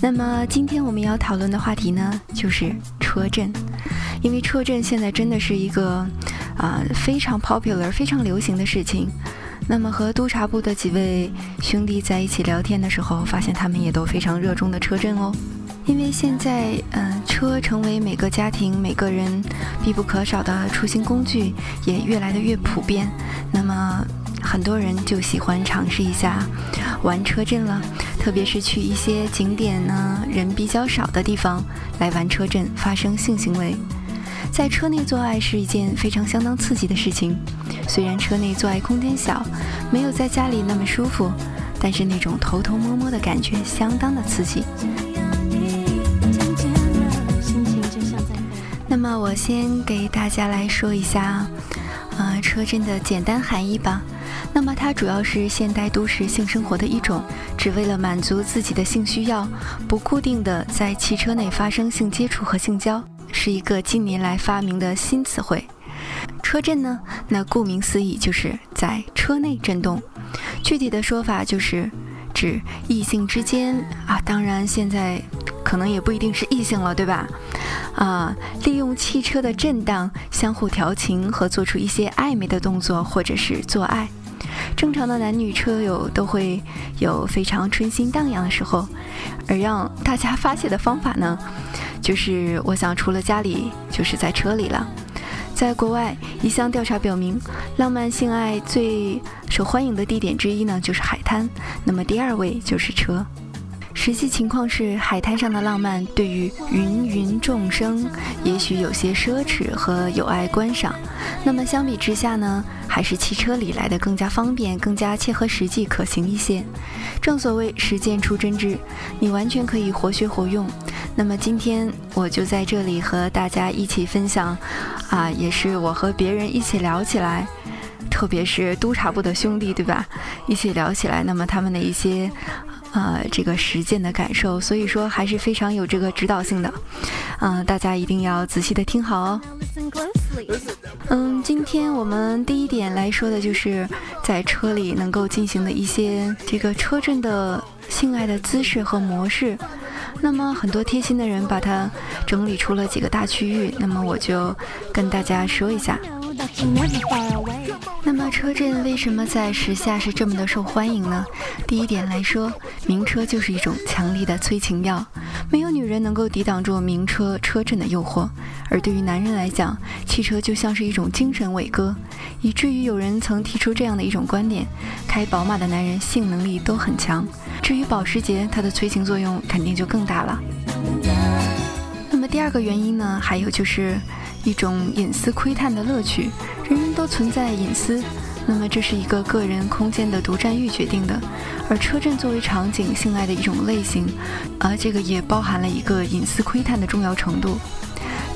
那么今天我们要讨论的话题呢，就是车震。因为车震现在真的是一个啊非常 popular、非常流行的事情。那么和督察部的几位兄弟在一起聊天的时候，发现他们也都非常热衷的车震哦。因为现在嗯，车成为每个家庭、每个人必不可少的出行工具，也越来的越普遍。那么很多人就喜欢尝试一下玩车震了，特别是去一些景点呢人比较少的地方来玩车震，发生性行为。在车内做爱是一件非常相当刺激的事情，虽然车内做爱空间小，没有在家里那么舒服，但是那种偷偷摸摸的感觉相当的刺激。那么我先给大家来说一下，呃，车震的简单含义吧。那么它主要是现代都市性生活的一种，只为了满足自己的性需要，不固定的在汽车内发生性接触和性交。是一个近年来发明的新词汇，车震呢？那顾名思义就是在车内震动。具体的说法就是指异性之间啊，当然现在可能也不一定是异性了，对吧？啊，利用汽车的震荡相互调情和做出一些暧昧的动作，或者是做爱。正常的男女车友都会有非常春心荡漾的时候，而让大家发泄的方法呢？就是我想，除了家里，就是在车里了。在国外，一项调查表明，浪漫性爱最受欢迎的地点之一呢，就是海滩。那么第二位就是车。实际情况是，海滩上的浪漫对于芸芸众生，也许有些奢侈和有碍观赏。那么相比之下呢，还是汽车里来的更加方便、更加切合实际、可行一些。正所谓实践出真知，你完全可以活学活用。那么今天我就在这里和大家一起分享，啊，也是我和别人一起聊起来，特别是督察部的兄弟，对吧？一起聊起来，那么他们的一些。呃，这个实践的感受，所以说还是非常有这个指导性的，嗯，大家一定要仔细的听好哦。嗯，今天我们第一点来说的就是在车里能够进行的一些这个车震的性爱的姿势和模式。那么很多贴心的人把它整理出了几个大区域，那么我就跟大家说一下。那么车震为什么在时下是这么的受欢迎呢？第一点来说，名车就是一种强力的催情药，没有女人能够抵挡住名车车震的诱惑。而对于男人来讲，汽车就像是一种精神伟哥，以至于有人曾提出这样的一种观点：开宝马的男人性能力都很强。至于保时捷，它的催情作用肯定就更大了。那么第二个原因呢，还有就是。一种隐私窥探的乐趣，人人都存在隐私，那么这是一个个人空间的独占欲决定的。而车震作为场景性爱的一种类型，而这个也包含了一个隐私窥探的重要程度。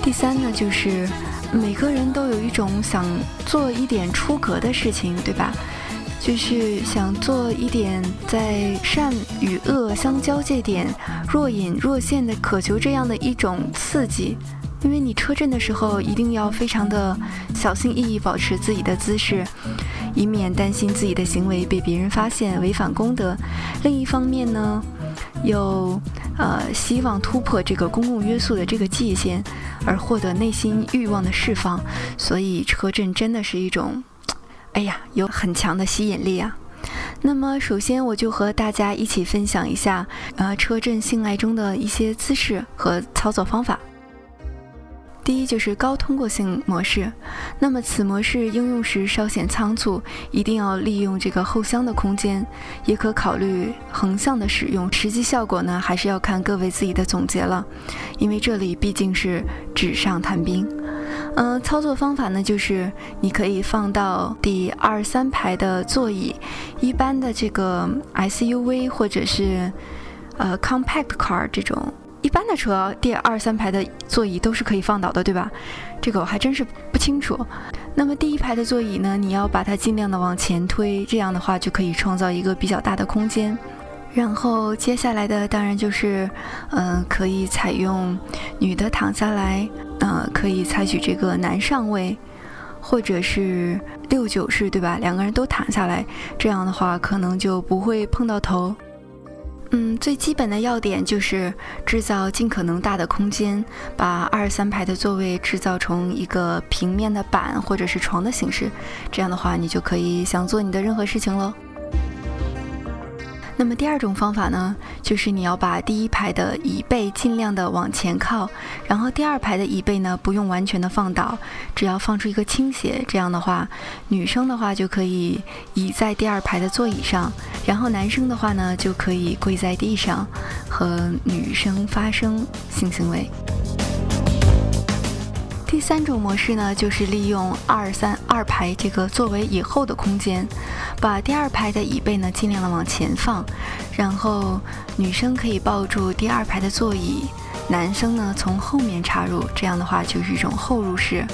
第三呢，就是每个人都有一种想做一点出格的事情，对吧？就是想做一点在善与恶相交界点若隐若现的渴求这样的一种刺激。因为你车震的时候，一定要非常的小心翼翼，保持自己的姿势，以免担心自己的行为被别人发现违反公德。另一方面呢，又呃希望突破这个公共约束的这个界限，而获得内心欲望的释放。所以车震真的是一种，哎呀，有很强的吸引力啊。那么首先我就和大家一起分享一下，呃，车震性爱中的一些姿势和操作方法。第一就是高通过性模式，那么此模式应用时稍显仓促，一定要利用这个后箱的空间，也可考虑横向的使用。实际效果呢，还是要看各位自己的总结了，因为这里毕竟是纸上谈兵。嗯，操作方法呢，就是你可以放到第二三排的座椅，一般的这个 SUV 或者是呃 compact car 这种。一般的车第二三排的座椅都是可以放倒的，对吧？这个我还真是不清楚。那么第一排的座椅呢，你要把它尽量的往前推，这样的话就可以创造一个比较大的空间。然后接下来的当然就是，嗯，可以采用女的躺下来，呃，可以采取这个男上位，或者是六九式，对吧？两个人都躺下来，这样的话可能就不会碰到头。嗯，最基本的要点就是制造尽可能大的空间，把二三排的座位制造成一个平面的板或者是床的形式，这样的话你就可以想做你的任何事情喽。那么第二种方法呢，就是你要把第一排的椅背尽量的往前靠，然后第二排的椅背呢不用完全的放倒，只要放出一个倾斜，这样的话，女生的话就可以倚在第二排的座椅上，然后男生的话呢就可以跪在地上，和女生发生性行为。第三种模式呢，就是利用二三二排这个作为以后的空间，把第二排的椅背呢尽量的往前放，然后女生可以抱住第二排的座椅，男生呢从后面插入，这样的话就是一种后入式。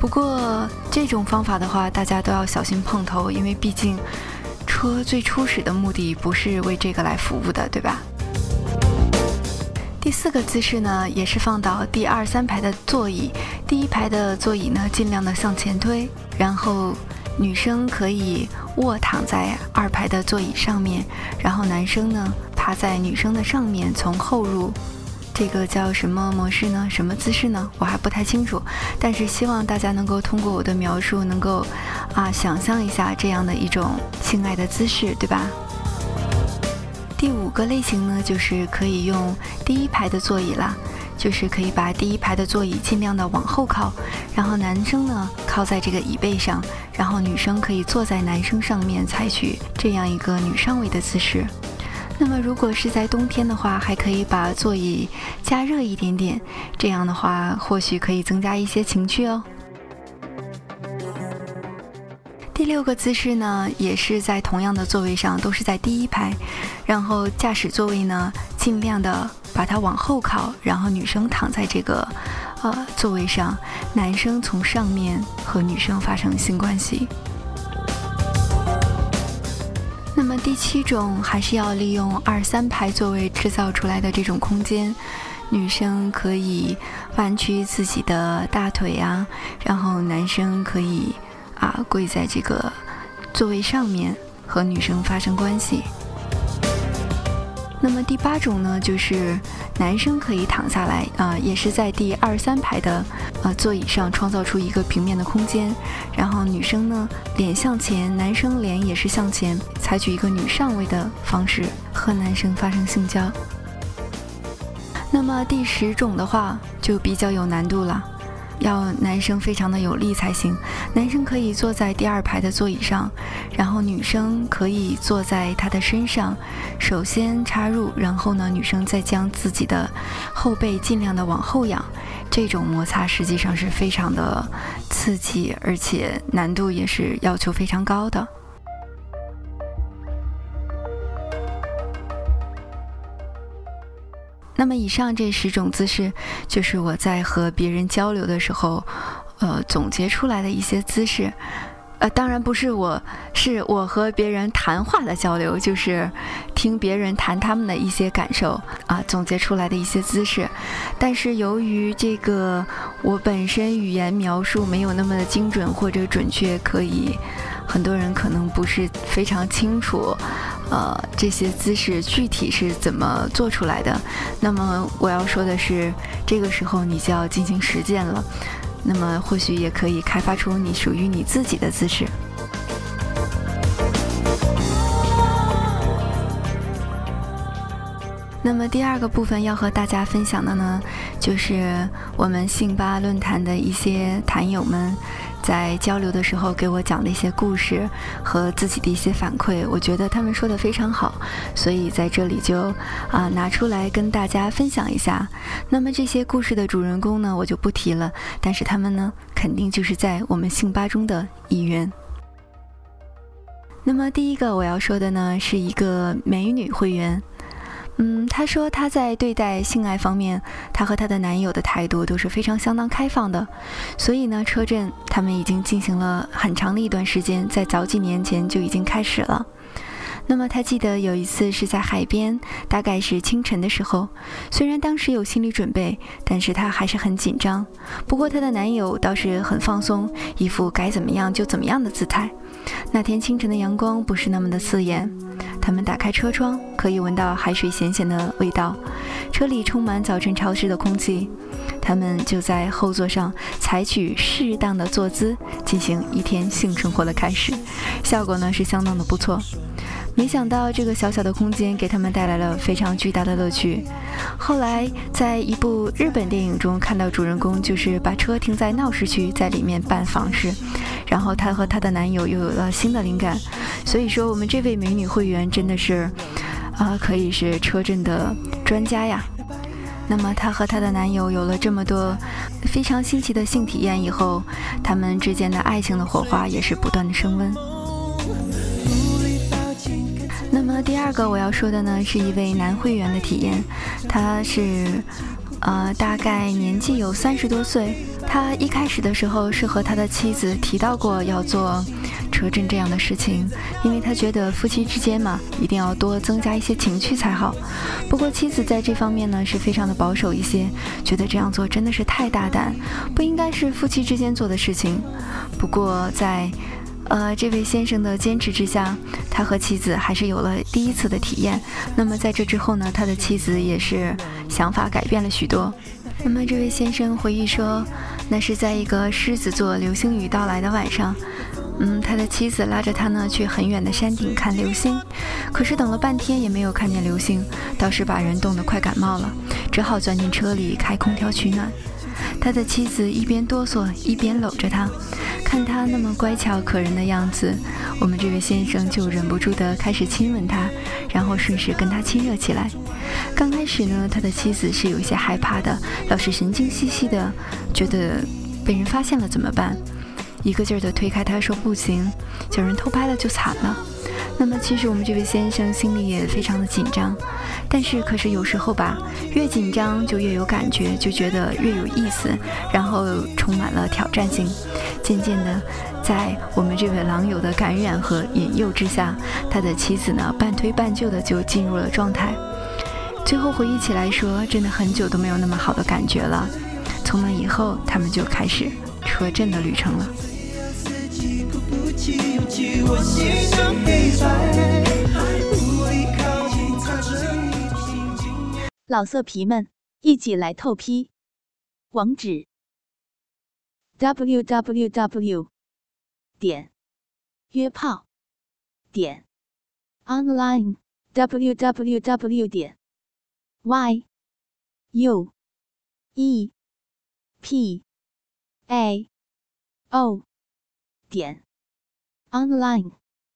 不过这种方法的话，大家都要小心碰头，因为毕竟车最初始的目的不是为这个来服务的，对吧？第四个姿势呢，也是放倒第二三排的座椅，第一排的座椅呢，尽量的向前推，然后女生可以卧躺在二排的座椅上面，然后男生呢趴在女生的上面，从后入，这个叫什么模式呢？什么姿势呢？我还不太清楚，但是希望大家能够通过我的描述，能够啊想象一下这样的一种性爱的姿势，对吧？五个类型呢，就是可以用第一排的座椅啦，就是可以把第一排的座椅尽量的往后靠，然后男生呢靠在这个椅背上，然后女生可以坐在男生上面，采取这样一个女上位的姿势。那么如果是在冬天的话，还可以把座椅加热一点点，这样的话或许可以增加一些情趣哦。第六个姿势呢，也是在同样的座位上，都是在第一排，然后驾驶座位呢，尽量的把它往后靠，然后女生躺在这个呃座位上，男生从上面和女生发生性关系。那么第七种还是要利用二三排座位制造出来的这种空间，女生可以弯曲自己的大腿啊，然后男生可以。啊，跪在这个座位上面和女生发生关系。那么第八种呢，就是男生可以躺下来啊，也是在第二三排的呃座椅上创造出一个平面的空间，然后女生呢脸向前，男生脸也是向前，采取一个女上位的方式和男生发生性交。那么第十种的话就比较有难度了。要男生非常的有力才行。男生可以坐在第二排的座椅上，然后女生可以坐在他的身上，首先插入，然后呢，女生再将自己的后背尽量的往后仰。这种摩擦实际上是非常的刺激，而且难度也是要求非常高的。那么以上这十种姿势，就是我在和别人交流的时候，呃，总结出来的一些姿势。呃，当然不是我，是我和别人谈话的交流，就是听别人谈他们的一些感受啊，总结出来的一些姿势。但是由于这个我本身语言描述没有那么的精准或者准确，可以很多人可能不是非常清楚。呃，这些姿势具体是怎么做出来的？那么我要说的是，这个时候你就要进行实践了。那么或许也可以开发出你属于你自己的姿势。那么第二个部分要和大家分享的呢，就是我们信吧论坛的一些坛友们。在交流的时候，给我讲的一些故事和自己的一些反馈，我觉得他们说的非常好，所以在这里就啊拿出来跟大家分享一下。那么这些故事的主人公呢，我就不提了，但是他们呢，肯定就是在我们信吧中的一员。那么第一个我要说的呢，是一个美女会员。嗯，她说她在对待性爱方面，她和她的男友的态度都是非常相当开放的。所以呢，车震他们已经进行了很长的一段时间，在早几年前就已经开始了。那么她记得有一次是在海边，大概是清晨的时候。虽然当时有心理准备，但是她还是很紧张。不过她的男友倒是很放松，一副该怎么样就怎么样的姿态。那天清晨的阳光不是那么的刺眼，他们打开车窗，可以闻到海水咸咸的味道，车里充满早晨潮湿的空气。他们就在后座上采取适当的坐姿，进行一天性生活的开始，效果呢是相当的不错。没想到这个小小的空间给他们带来了非常巨大的乐趣。后来在一部日本电影中看到主人公就是把车停在闹市区，在里面办房事，然后她和她的男友又有了新的灵感。所以说我们这位美女会员真的是，啊，可以是车震的专家呀。那么她和她的男友有了这么多非常新奇的性体验以后，他们之间的爱情的火花也是不断的升温。第二个我要说的呢，是一位男会员的体验，他是，呃，大概年纪有三十多岁。他一开始的时候是和他的妻子提到过要做车震这样的事情，因为他觉得夫妻之间嘛，一定要多增加一些情趣才好。不过妻子在这方面呢是非常的保守一些，觉得这样做真的是太大胆，不应该是夫妻之间做的事情。不过在呃，这位先生的坚持之下，他和妻子还是有了第一次的体验。那么在这之后呢，他的妻子也是想法改变了许多。那么这位先生回忆说，那是在一个狮子座流星雨到来的晚上，嗯，他的妻子拉着他呢去很远的山顶看流星，可是等了半天也没有看见流星，倒是把人冻得快感冒了，只好钻进车里开空调取暖。他的妻子一边哆嗦一边搂着他。看他那么乖巧可人的样子，我们这位先生就忍不住的开始亲吻他，然后顺势跟他亲热起来。刚开始呢，他的妻子是有一些害怕的，老是神经兮兮的，觉得被人发现了怎么办？一个劲儿的推开他，说不行，叫人偷拍了就惨了。那么其实我们这位先生心里也非常的紧张，但是可是有时候吧，越紧张就越有感觉，就觉得越有意思，然后充满了挑战性。渐渐的，在我们这位狼友的感染和引诱之下，他的妻子呢半推半就的就进入了状态。最后回忆起来说，真的很久都没有那么好的感觉了。从那以后，他们就开始车震的旅程了。老色皮们，一起来透批！网址：w w w 点约炮点 online w w w 点 y u e p a o 点 online